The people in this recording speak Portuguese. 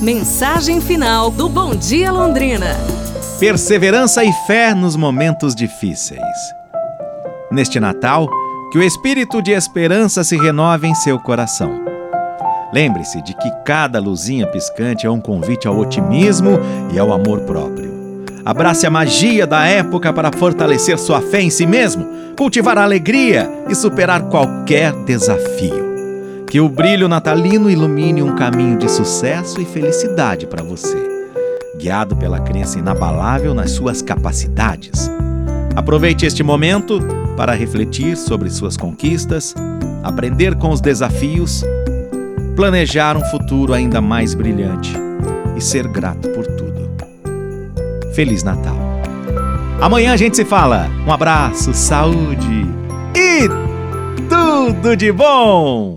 Mensagem final do Bom Dia Londrina. Perseverança e fé nos momentos difíceis. Neste Natal, que o espírito de esperança se renove em seu coração. Lembre-se de que cada luzinha piscante é um convite ao otimismo e ao amor próprio. Abrace a magia da época para fortalecer sua fé em si mesmo, cultivar a alegria e superar qualquer desafio. Que o brilho natalino ilumine um caminho de sucesso e felicidade para você, guiado pela crença inabalável nas suas capacidades. Aproveite este momento para refletir sobre suas conquistas, aprender com os desafios, planejar um futuro ainda mais brilhante e ser grato por tudo. Feliz Natal! Amanhã a gente se fala. Um abraço, saúde e tudo de bom!